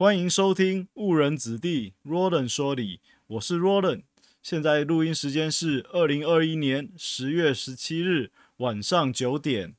欢迎收听误人子弟 Roland 说理，我是 Roland。现在录音时间是二零二一年十月十七日晚上九点。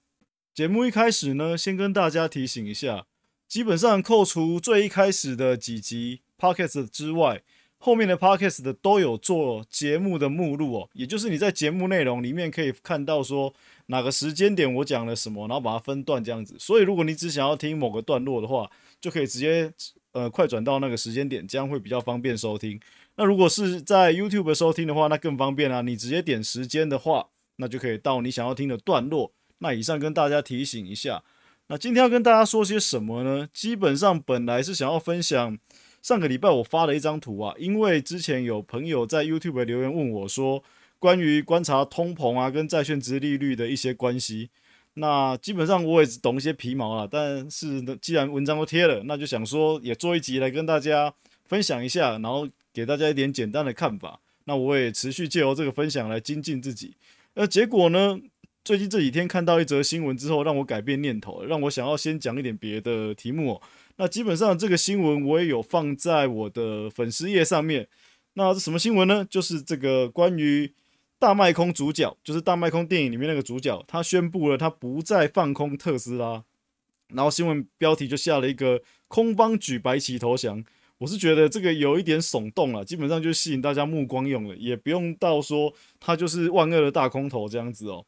节目一开始呢，先跟大家提醒一下，基本上扣除最一开始的几集 Podcast 之外，后面的 Podcast 的都有做节目的目录哦，也就是你在节目内容里面可以看到说哪个时间点我讲了什么，然后把它分段这样子。所以如果你只想要听某个段落的话，就可以直接。呃，快转到那个时间点，这样会比较方便收听。那如果是在 YouTube 收听的话，那更方便啊。你直接点时间的话，那就可以到你想要听的段落。那以上跟大家提醒一下。那今天要跟大家说些什么呢？基本上本来是想要分享上个礼拜我发的一张图啊，因为之前有朋友在 YouTube 留言问我说，关于观察通膨啊跟债券值利率的一些关系。那基本上我也只懂一些皮毛了，但是，既然文章都贴了，那就想说也做一集来跟大家分享一下，然后给大家一点简单的看法。那我也持续借由这个分享来精进自己。那结果呢，最近这几天看到一则新闻之后，让我改变念头，让我想要先讲一点别的题目。那基本上这个新闻我也有放在我的粉丝页上面。那是什么新闻呢？就是这个关于。大卖空主角就是大卖空电影里面那个主角，他宣布了他不再放空特斯拉，然后新闻标题就下了一个空方举白旗投降。我是觉得这个有一点耸动了，基本上就吸引大家目光用了，也不用到说他就是万恶的大空头这样子哦。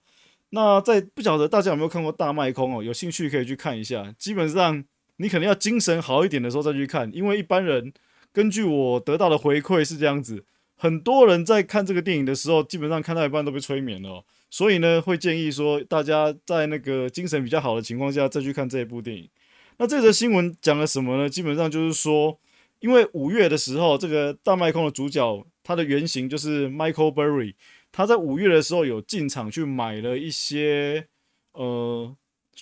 那在不晓得大家有没有看过大卖空哦？有兴趣可以去看一下。基本上你可能要精神好一点的时候再去看，因为一般人根据我得到的回馈是这样子。很多人在看这个电影的时候，基本上看到一半都被催眠了，所以呢，会建议说大家在那个精神比较好的情况下再去看这一部电影。那这则新闻讲了什么呢？基本上就是说，因为五月的时候，这个大麦空的主角，他的原型就是 Michael Burry，他在五月的时候有进场去买了一些呃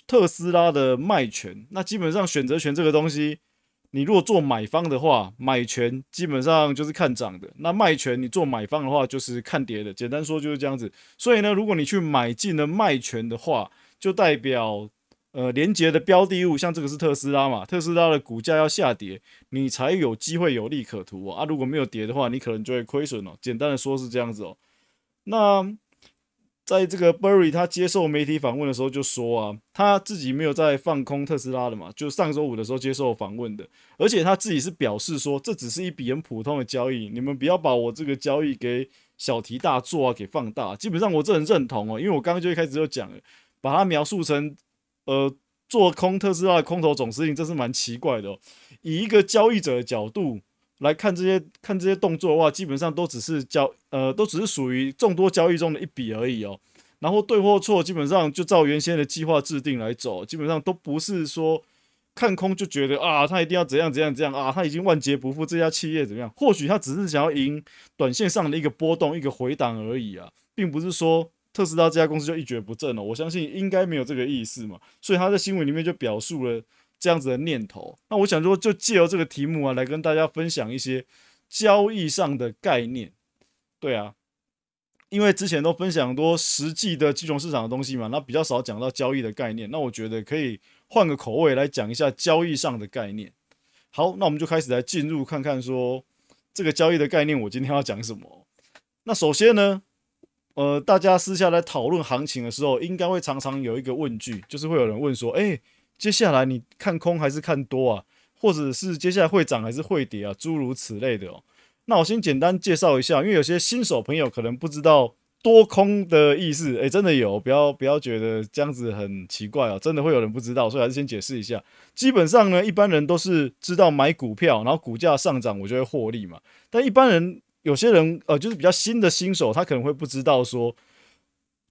特斯拉的卖权。那基本上选择权这个东西。你如果做买方的话，买权基本上就是看涨的；那卖权你做买方的话就是看跌的。简单说就是这样子。所以呢，如果你去买进了卖权的话，就代表呃连接的标的物，像这个是特斯拉嘛，特斯拉的股价要下跌，你才有机会有利可图啊。如果没有跌的话，你可能就会亏损哦。简单的说是这样子哦。那。在这个 Burry 他接受媒体访问的时候就说啊，他自己没有在放空特斯拉的嘛，就上周五的时候接受访问的，而且他自己是表示说，这只是一笔很普通的交易，你们不要把我这个交易给小题大做啊，给放大。基本上我这很认同哦，因为我刚刚就一开始就讲了，把它描述成呃做空特斯拉的空头总司令，这是蛮奇怪的哦。以一个交易者的角度。来看这些看这些动作的话，基本上都只是交呃，都只是属于众多交易中的一笔而已哦。然后对或错，基本上就照原先的计划制定来走，基本上都不是说看空就觉得啊，他一定要怎样怎样怎样啊，他已经万劫不复，这家企业怎么样？或许他只是想要赢短线上的一个波动，一个回档而已啊，并不是说特斯拉这家公司就一蹶不振了。我相信应该没有这个意思嘛。所以他在新闻里面就表述了。这样子的念头，那我想说，就借由这个题目啊，来跟大家分享一些交易上的概念。对啊，因为之前都分享多实际的金融市场的东西嘛，那比较少讲到交易的概念。那我觉得可以换个口味来讲一下交易上的概念。好，那我们就开始来进入看看说这个交易的概念，我今天要讲什么。那首先呢，呃，大家私下来讨论行情的时候，应该会常常有一个问句，就是会有人问说，哎。接下来你看空还是看多啊？或者是接下来会涨还是会跌啊？诸如此类的哦。那我先简单介绍一下，因为有些新手朋友可能不知道多空的意思。诶，真的有，不要不要觉得这样子很奇怪哦，真的会有人不知道，所以还是先解释一下。基本上呢，一般人都是知道买股票，然后股价上涨我就会获利嘛。但一般人有些人呃，就是比较新的新手，他可能会不知道说。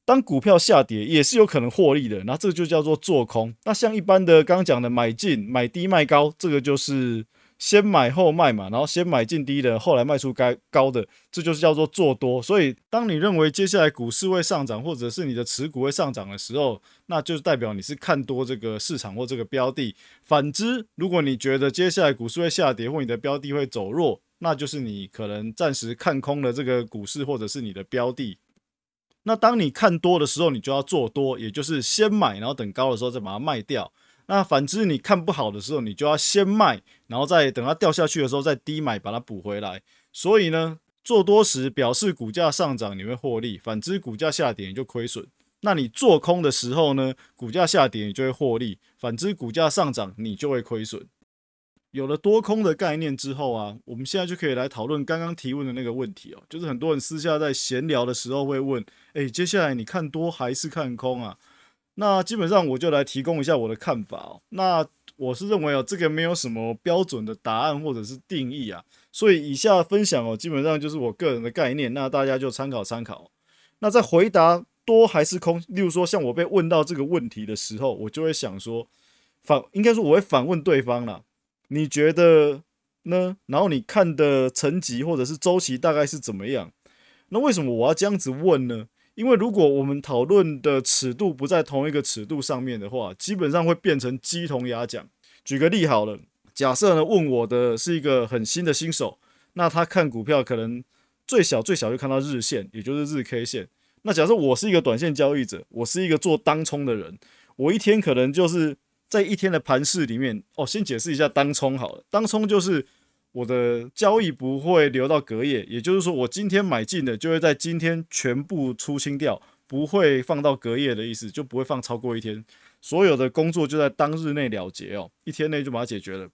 当股票下跌也是有可能获利的，那这就叫做做空。那像一般的刚刚讲的买进买低卖高，这个就是先买后卖嘛，然后先买进低的，后来卖出该高的，这就是叫做做多。所以当你认为接下来股市会上涨，或者是你的持股会上涨的时候，那就代表你是看多这个市场或这个标的。反之，如果你觉得接下来股市会下跌或你的标的会走弱，那就是你可能暂时看空了这个股市或者是你的标的。那当你看多的时候，你就要做多，也就是先买，然后等高的时候再把它卖掉。那反之你看不好的时候，你就要先卖，然后再等它掉下去的时候再低买把它补回来。所以呢，做多时表示股价上涨你会获利，反之股价下跌你就亏损。那你做空的时候呢，股价下跌你就会获利，反之股价上涨你就会亏损。有了多空的概念之后啊，我们现在就可以来讨论刚刚提问的那个问题哦，就是很多人私下在闲聊的时候会问，哎，接下来你看多还是看空啊？那基本上我就来提供一下我的看法哦。那我是认为哦，这个没有什么标准的答案或者是定义啊，所以以下分享哦，基本上就是我个人的概念，那大家就参考参考。那在回答多还是空，例如说像我被问到这个问题的时候，我就会想说，反应该说我会反问对方了。你觉得呢？然后你看的层级或者是周期大概是怎么样？那为什么我要这样子问呢？因为如果我们讨论的尺度不在同一个尺度上面的话，基本上会变成鸡同鸭讲。举个例好了，假设呢问我的是一个很新的新手，那他看股票可能最小最小就看到日线，也就是日 K 线。那假设我是一个短线交易者，我是一个做当冲的人，我一天可能就是。在一天的盘市里面，哦，先解释一下当冲好了。当冲就是我的交易不会留到隔夜，也就是说，我今天买进的就会在今天全部出清掉，不会放到隔夜的意思，就不会放超过一天。所有的工作就在当日内了结哦，一天内就把它解决了。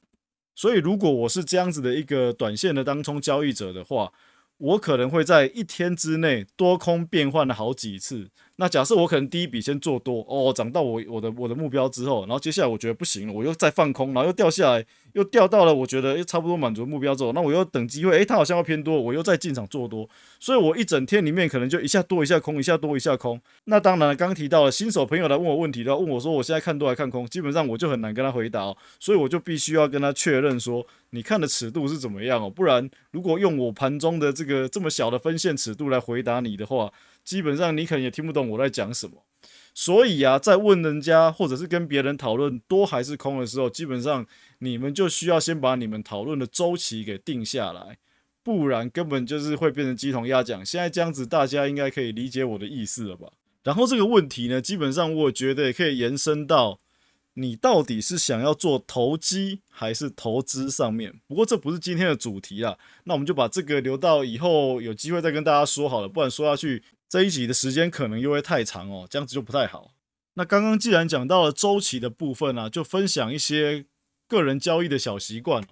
所以，如果我是这样子的一个短线的当冲交易者的话，我可能会在一天之内多空变换了好几次。那假设我可能第一笔先做多，哦，涨到我我的我的目标之后，然后接下来我觉得不行了，我又再放空，然后又掉下来，又掉到了我觉得又差不多满足目标之后，那我又等机会，诶，它好像要偏多，我又再进场做多。所以我一整天里面可能就一下多一下空，一下多一下空。那当然，刚提到了新手朋友来问我问题的，问我说我现在看多还看空，基本上我就很难跟他回答哦，所以我就必须要跟他确认说。你看的尺度是怎么样哦？不然，如果用我盘中的这个这么小的分线尺度来回答你的话，基本上你可能也听不懂我在讲什么。所以啊，在问人家或者是跟别人讨论多还是空的时候，基本上你们就需要先把你们讨论的周期给定下来，不然根本就是会变成鸡同鸭讲。现在这样子，大家应该可以理解我的意思了吧？然后这个问题呢，基本上我觉得也可以延伸到。你到底是想要做投机还是投资上面？不过这不是今天的主题啊，那我们就把这个留到以后有机会再跟大家说好了，不然说下去这一集的时间可能又会太长哦，这样子就不太好。那刚刚既然讲到了周期的部分啊，就分享一些个人交易的小习惯。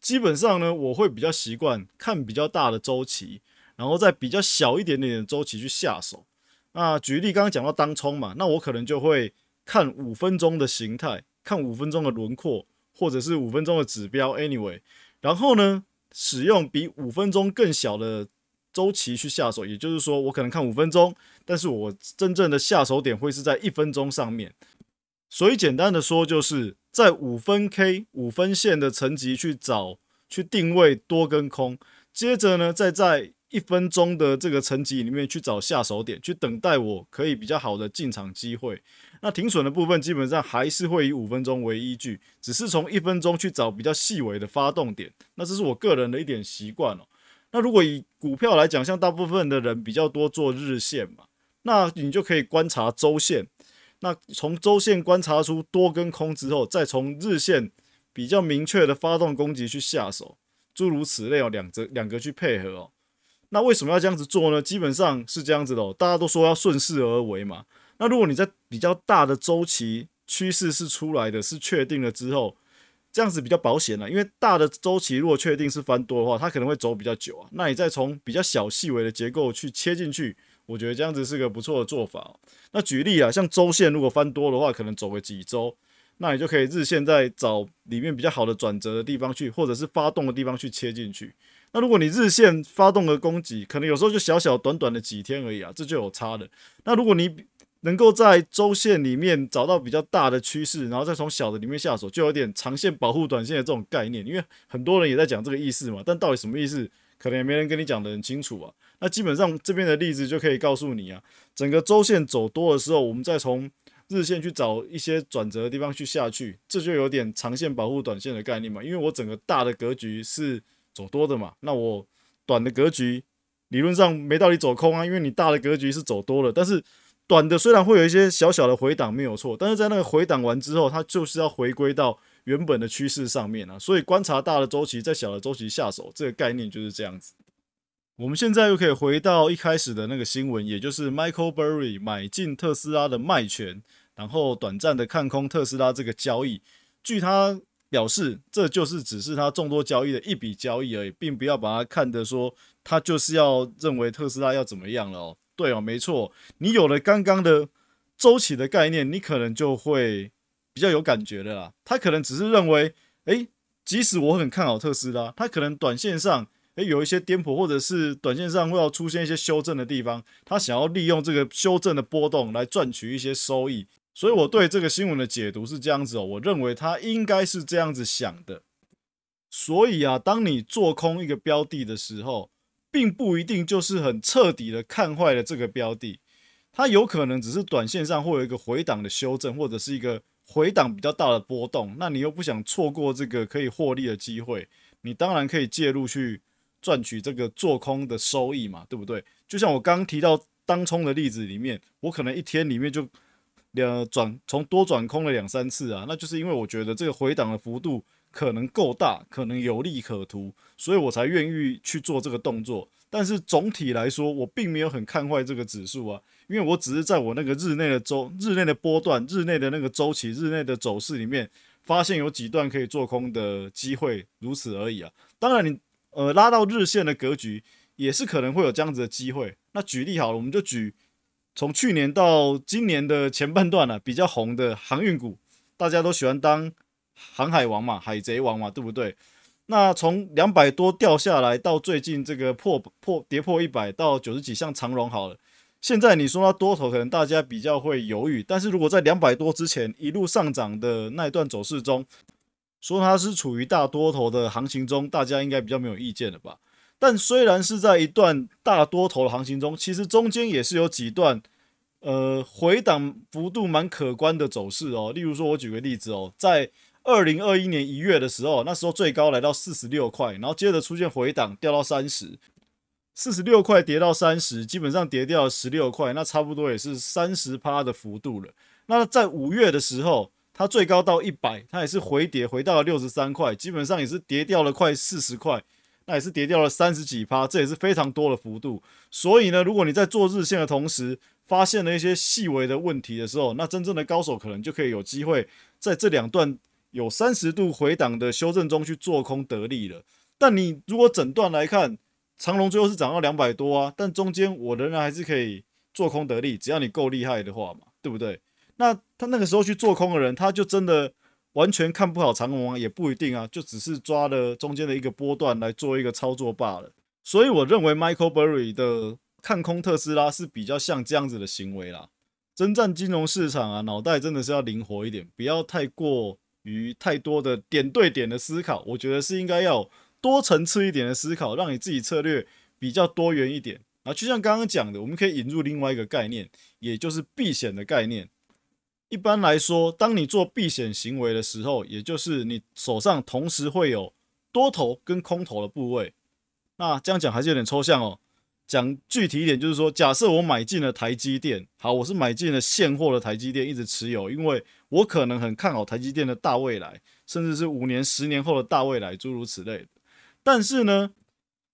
基本上呢，我会比较习惯看比较大的周期，然后在比较小一点点的周期去下手。那举例刚刚讲到当冲嘛，那我可能就会。看五分钟的形态，看五分钟的轮廓，或者是五分钟的指标，anyway，然后呢，使用比五分钟更小的周期去下手，也就是说，我可能看五分钟，但是我真正的下手点会是在一分钟上面。所以简单的说，就是在五分 K 五分线的层级去找去定位多跟空，接着呢，再在一分钟的这个层级里面去找下手点，去等待我可以比较好的进场机会。那停损的部分基本上还是会以五分钟为依据，只是从一分钟去找比较细微的发动点。那这是我个人的一点习惯哦。那如果以股票来讲，像大部分的人比较多做日线嘛，那你就可以观察周线。那从周线观察出多跟空之后，再从日线比较明确的发动攻击去下手，诸如此类哦，两则两个去配合哦。那为什么要这样子做呢？基本上是这样子的哦，大家都说要顺势而为嘛。那如果你在比较大的周期趋势是出来的，是确定了之后，这样子比较保险了。因为大的周期如果确定是翻多的话，它可能会走比较久啊。那你再从比较小细微的结构去切进去，我觉得这样子是个不错的做法。那举例啊，像周线如果翻多的话，可能走个几周，那你就可以日线再找里面比较好的转折的地方去，或者是发动的地方去切进去。那如果你日线发动的攻击，可能有时候就小小短短的几天而已啊，这就有差的。那如果你能够在周线里面找到比较大的趋势，然后再从小的里面下手，就有点长线保护短线的这种概念。因为很多人也在讲这个意思嘛，但到底什么意思，可能也没人跟你讲得很清楚啊。那基本上这边的例子就可以告诉你啊，整个周线走多的时候，我们再从日线去找一些转折的地方去下去，这就有点长线保护短线的概念嘛。因为我整个大的格局是走多的嘛，那我短的格局理论上没道理走空啊，因为你大的格局是走多了，但是。短的虽然会有一些小小的回档没有错，但是在那个回档完之后，它就是要回归到原本的趋势上面啊。所以观察大的周期，在小的周期下手，这个概念就是这样子。我们现在又可以回到一开始的那个新闻，也就是 Michael Burry 买进特斯拉的卖权，然后短暂的看空特斯拉这个交易。据他表示，这就是只是他众多交易的一笔交易而已，并不要把它看得说他就是要认为特斯拉要怎么样了哦。对哦，没错，你有了刚刚的周期的概念，你可能就会比较有感觉的啦。他可能只是认为，诶，即使我很看好特斯拉，他可能短线上。诶，有一些颠簸，或者是短线上会要出现一些修正的地方，他想要利用这个修正的波动来赚取一些收益，所以我对这个新闻的解读是这样子哦，我认为他应该是这样子想的。所以啊，当你做空一个标的的时候，并不一定就是很彻底的看坏了这个标的，它有可能只是短线上会有一个回档的修正，或者是一个回档比较大的波动，那你又不想错过这个可以获利的机会，你当然可以介入去。赚取这个做空的收益嘛，对不对？就像我刚刚提到当冲的例子里面，我可能一天里面就两转从多转空了两三次啊，那就是因为我觉得这个回档的幅度可能够大，可能有利可图，所以我才愿意去做这个动作。但是总体来说，我并没有很看坏这个指数啊，因为我只是在我那个日内的周日内的波段、日内的那个周期、日内的走势里面，发现有几段可以做空的机会，如此而已啊。当然你。呃，拉到日线的格局也是可能会有这样子的机会。那举例好了，我们就举从去年到今年的前半段呢，比较红的航运股，大家都喜欢当航海王嘛，海贼王嘛，对不对？那从两百多掉下来到最近这个破破跌破一百到九十几，像长荣好了。现在你说它多头，可能大家比较会犹豫。但是如果在两百多之前一路上涨的那一段走势中，说它是处于大多头的行情中，大家应该比较没有意见了吧？但虽然是在一段大多头的行情中，其实中间也是有几段呃回档幅度蛮可观的走势哦。例如说，我举个例子哦，在二零二一年一月的时候，那时候最高来到四十六块，然后接着出现回档掉到三十，四十六块跌到三十，基本上跌掉了十六块，那差不多也是三十趴的幅度了。那在五月的时候。它最高到一百，它也是回跌回到了六十三块，基本上也是跌掉了快四十块，那也是跌掉了三十几趴，这也是非常多的幅度。所以呢，如果你在做日线的同时发现了一些细微的问题的时候，那真正的高手可能就可以有机会在这两段有三十度回档的修正中去做空得利了。但你如果整段来看，长龙最后是涨到两百多啊，但中间我仍然还是可以做空得利，只要你够厉害的话嘛，对不对？那他那个时候去做空的人，他就真的完全看不好长龙啊，也不一定啊，就只是抓了中间的一个波段来做一个操作罢了。所以我认为 Michael Burry 的看空特斯拉是比较像这样子的行为啦。征战金融市场啊，脑袋真的是要灵活一点，不要太过于太多的点对点的思考。我觉得是应该要多层次一点的思考，让你自己策略比较多元一点啊。就像刚刚讲的，我们可以引入另外一个概念，也就是避险的概念。一般来说，当你做避险行为的时候，也就是你手上同时会有多头跟空头的部位。那这样讲还是有点抽象哦。讲具体一点，就是说，假设我买进了台积电，好，我是买进了现货的台积电，一直持有，因为我可能很看好台积电的大未来，甚至是五年、十年后的大未来，诸如此类的。但是呢，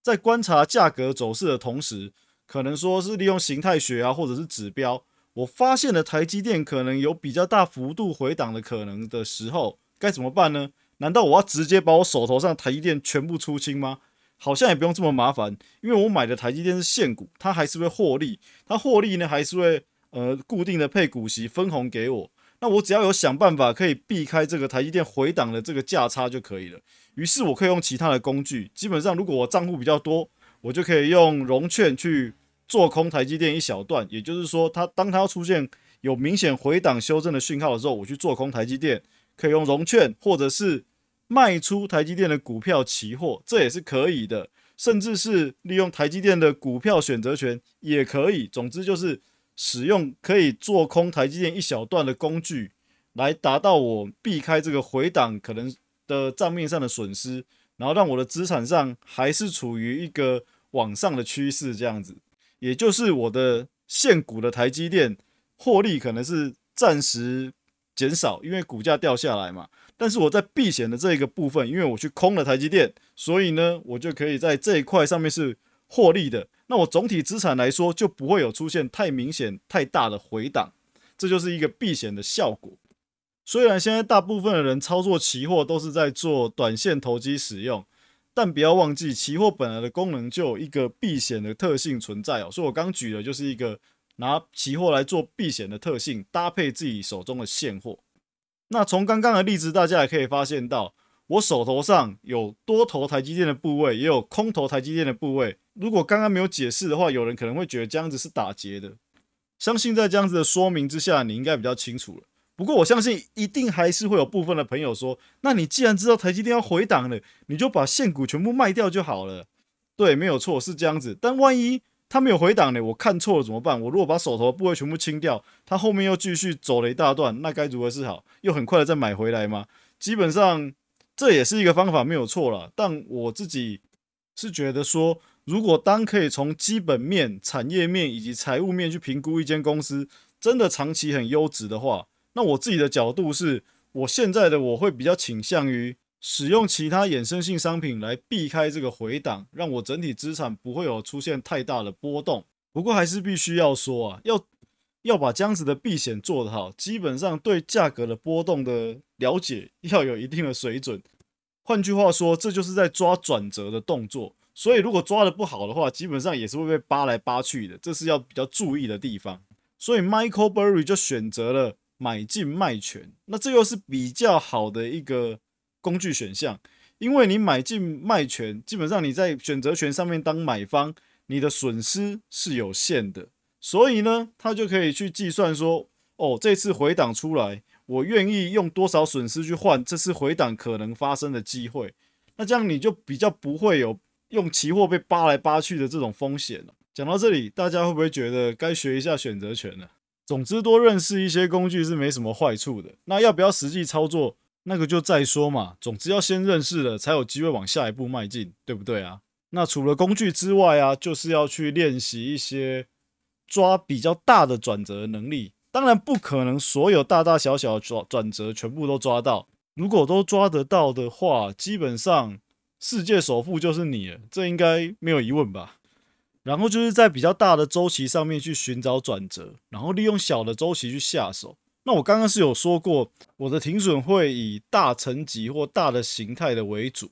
在观察价格走势的同时，可能说是利用形态学啊，或者是指标。我发现了台积电可能有比较大幅度回档的可能的时候，该怎么办呢？难道我要直接把我手头上台积电全部出清吗？好像也不用这么麻烦，因为我买的台积电是现股，它还是会获利，它获利呢还是会呃固定的配股息分红给我。那我只要有想办法可以避开这个台积电回档的这个价差就可以了。于是我可以用其他的工具，基本上如果我账户比较多，我就可以用融券去。做空台积电一小段，也就是说，它当它出现有明显回档修正的讯号的时候，我去做空台积电，可以用融券或者是卖出台积电的股票期货，这也是可以的，甚至是利用台积电的股票选择权也可以。总之就是使用可以做空台积电一小段的工具，来达到我避开这个回档可能的账面上的损失，然后让我的资产上还是处于一个往上的趋势这样子。也就是我的现股的台积电获利可能是暂时减少，因为股价掉下来嘛。但是我在避险的这一个部分，因为我去空了台积电，所以呢，我就可以在这一块上面是获利的。那我总体资产来说，就不会有出现太明显、太大的回档，这就是一个避险的效果。虽然现在大部分的人操作期货都是在做短线投机使用，但不要忘记，期货本来的功能就有一个避险的特性存在哦。所以我刚举的就是一个拿期货来做避险的特性，搭配自己手中的现货。那从刚刚的例子，大家也可以发现到，我手头上有多头台积电的部位，也有空头台积电的部位。如果刚刚没有解释的话，有人可能会觉得这样子是打结的。相信在这样子的说明之下，你应该比较清楚了。不过我相信一定还是会有部分的朋友说，那你既然知道台积电要回档了，你就把现股全部卖掉就好了。对，没有错，是这样子。但万一它没有回档呢？我看错了怎么办？我如果把手头的部位全部清掉，它后面又继续走了一大段，那该如何是好？又很快的再买回来吗？基本上这也是一个方法，没有错了。但我自己是觉得说，如果当可以从基本面、产业面以及财务面去评估一间公司真的长期很优质的话，那我自己的角度是，我现在的我会比较倾向于。使用其他衍生性商品来避开这个回档，让我整体资产不会有出现太大的波动。不过还是必须要说啊，要要把这样子的避险做得好，基本上对价格的波动的了解要有一定的水准。换句话说，这就是在抓转折的动作。所以如果抓的不好的话，基本上也是会被扒来扒去的，这是要比较注意的地方。所以 Michael Burry 就选择了买进卖权，那这又是比较好的一个。工具选项，因为你买进卖权，基本上你在选择权上面当买方，你的损失是有限的，所以呢，他就可以去计算说，哦，这次回档出来，我愿意用多少损失去换这次回档可能发生的机会，那这样你就比较不会有用期货被扒来扒去的这种风险了。讲到这里，大家会不会觉得该学一下选择权了？总之，多认识一些工具是没什么坏处的。那要不要实际操作？那个就再说嘛，总之要先认识了，才有机会往下一步迈进，对不对啊？那除了工具之外啊，就是要去练习一些抓比较大的转折能力。当然不可能所有大大小小的转转折全部都抓到，如果都抓得到的话，基本上世界首富就是你了，这应该没有疑问吧？然后就是在比较大的周期上面去寻找转折，然后利用小的周期去下手。那我刚刚是有说过，我的停损会以大层级或大的形态的为主。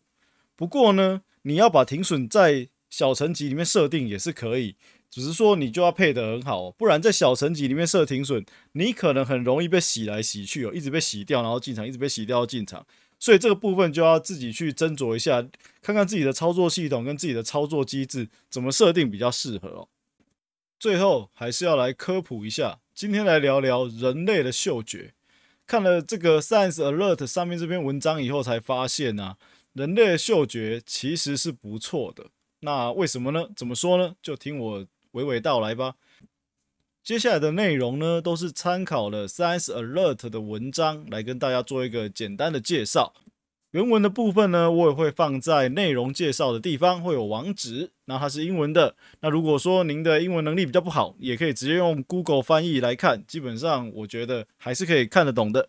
不过呢，你要把停损在小层级里面设定也是可以，只是说你就要配得很好，不然在小层级里面设停损，你可能很容易被洗来洗去哦，一直被洗掉，然后进场，一直被洗掉进场。所以这个部分就要自己去斟酌一下，看看自己的操作系统跟自己的操作机制怎么设定比较适合哦。最后还是要来科普一下。今天来聊聊人类的嗅觉。看了这个 Science Alert 上面这篇文章以后，才发现呢，人类的嗅觉其实是不错的。那为什么呢？怎么说呢？就听我娓娓道来吧。接下来的内容呢，都是参考了 Science Alert 的文章，来跟大家做一个简单的介绍。原文的部分呢，我也会放在内容介绍的地方，会有网址。那它是英文的。那如果说您的英文能力比较不好，也可以直接用 Google 翻译来看，基本上我觉得还是可以看得懂的。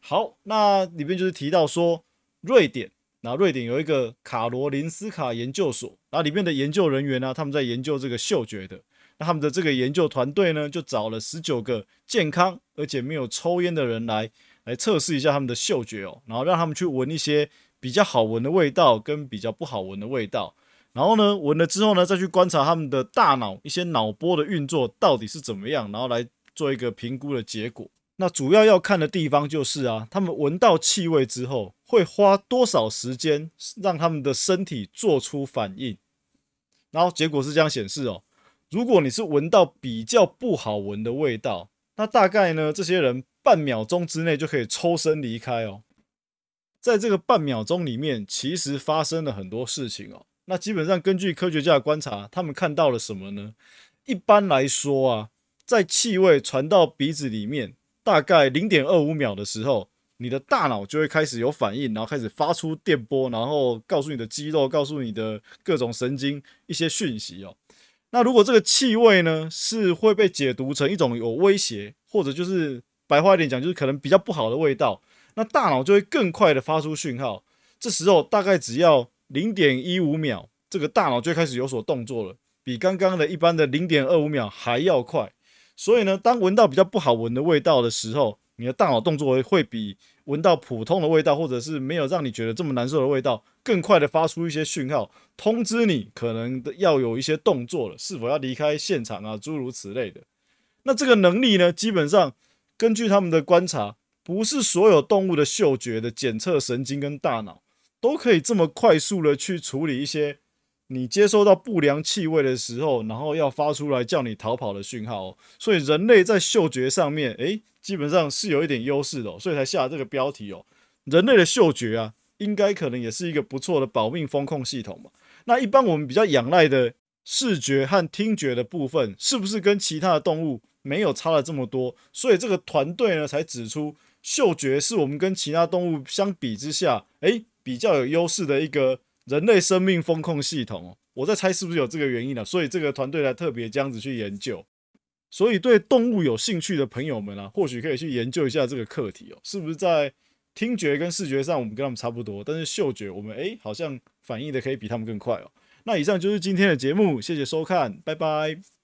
好，那里面就是提到说，瑞典，那瑞典有一个卡罗林斯卡研究所，然后里面的研究人员呢，他们在研究这个嗅觉的。那他们的这个研究团队呢，就找了十九个健康而且没有抽烟的人来。来测试一下他们的嗅觉哦，然后让他们去闻一些比较好闻的味道跟比较不好闻的味道，然后呢，闻了之后呢，再去观察他们的大脑一些脑波的运作到底是怎么样，然后来做一个评估的结果。那主要要看的地方就是啊，他们闻到气味之后会花多少时间让他们的身体做出反应，然后结果是这样显示哦，如果你是闻到比较不好闻的味道，那大概呢，这些人。半秒钟之内就可以抽身离开哦，在这个半秒钟里面，其实发生了很多事情哦。那基本上根据科学家的观察，他们看到了什么呢？一般来说啊，在气味传到鼻子里面，大概零点二五秒的时候，你的大脑就会开始有反应，然后开始发出电波，然后告诉你的肌肉，告诉你的各种神经一些讯息哦。那如果这个气味呢是会被解读成一种有威胁，或者就是白话一点讲，就是可能比较不好的味道，那大脑就会更快的发出讯号。这时候大概只要零点一五秒，这个大脑就开始有所动作了，比刚刚的一般的零点二五秒还要快。所以呢，当闻到比较不好闻的味道的时候，你的大脑动作会比闻到普通的味道，或者是没有让你觉得这么难受的味道，更快的发出一些讯号，通知你可能要有一些动作了，是否要离开现场啊，诸如此类的。那这个能力呢，基本上根据他们的观察，不是所有动物的嗅觉的检测神经跟大脑都可以这么快速的去处理一些。你接收到不良气味的时候，然后要发出来叫你逃跑的讯号。所以人类在嗅觉上面，诶，基本上是有一点优势的，所以才下了这个标题哦。人类的嗅觉啊，应该可能也是一个不错的保命风控系统嘛。那一般我们比较仰赖的视觉和听觉的部分，是不是跟其他的动物没有差了这么多？所以这个团队呢，才指出嗅觉是我们跟其他动物相比之下，诶，比较有优势的一个。人类生命风控系统，我在猜是不是有这个原因呢？所以这个团队来特别这样子去研究。所以对动物有兴趣的朋友们啊，或许可以去研究一下这个课题哦，是不是在听觉跟视觉上我们跟他们差不多，但是嗅觉我们诶好像反应的可以比他们更快哦。那以上就是今天的节目，谢谢收看，拜拜。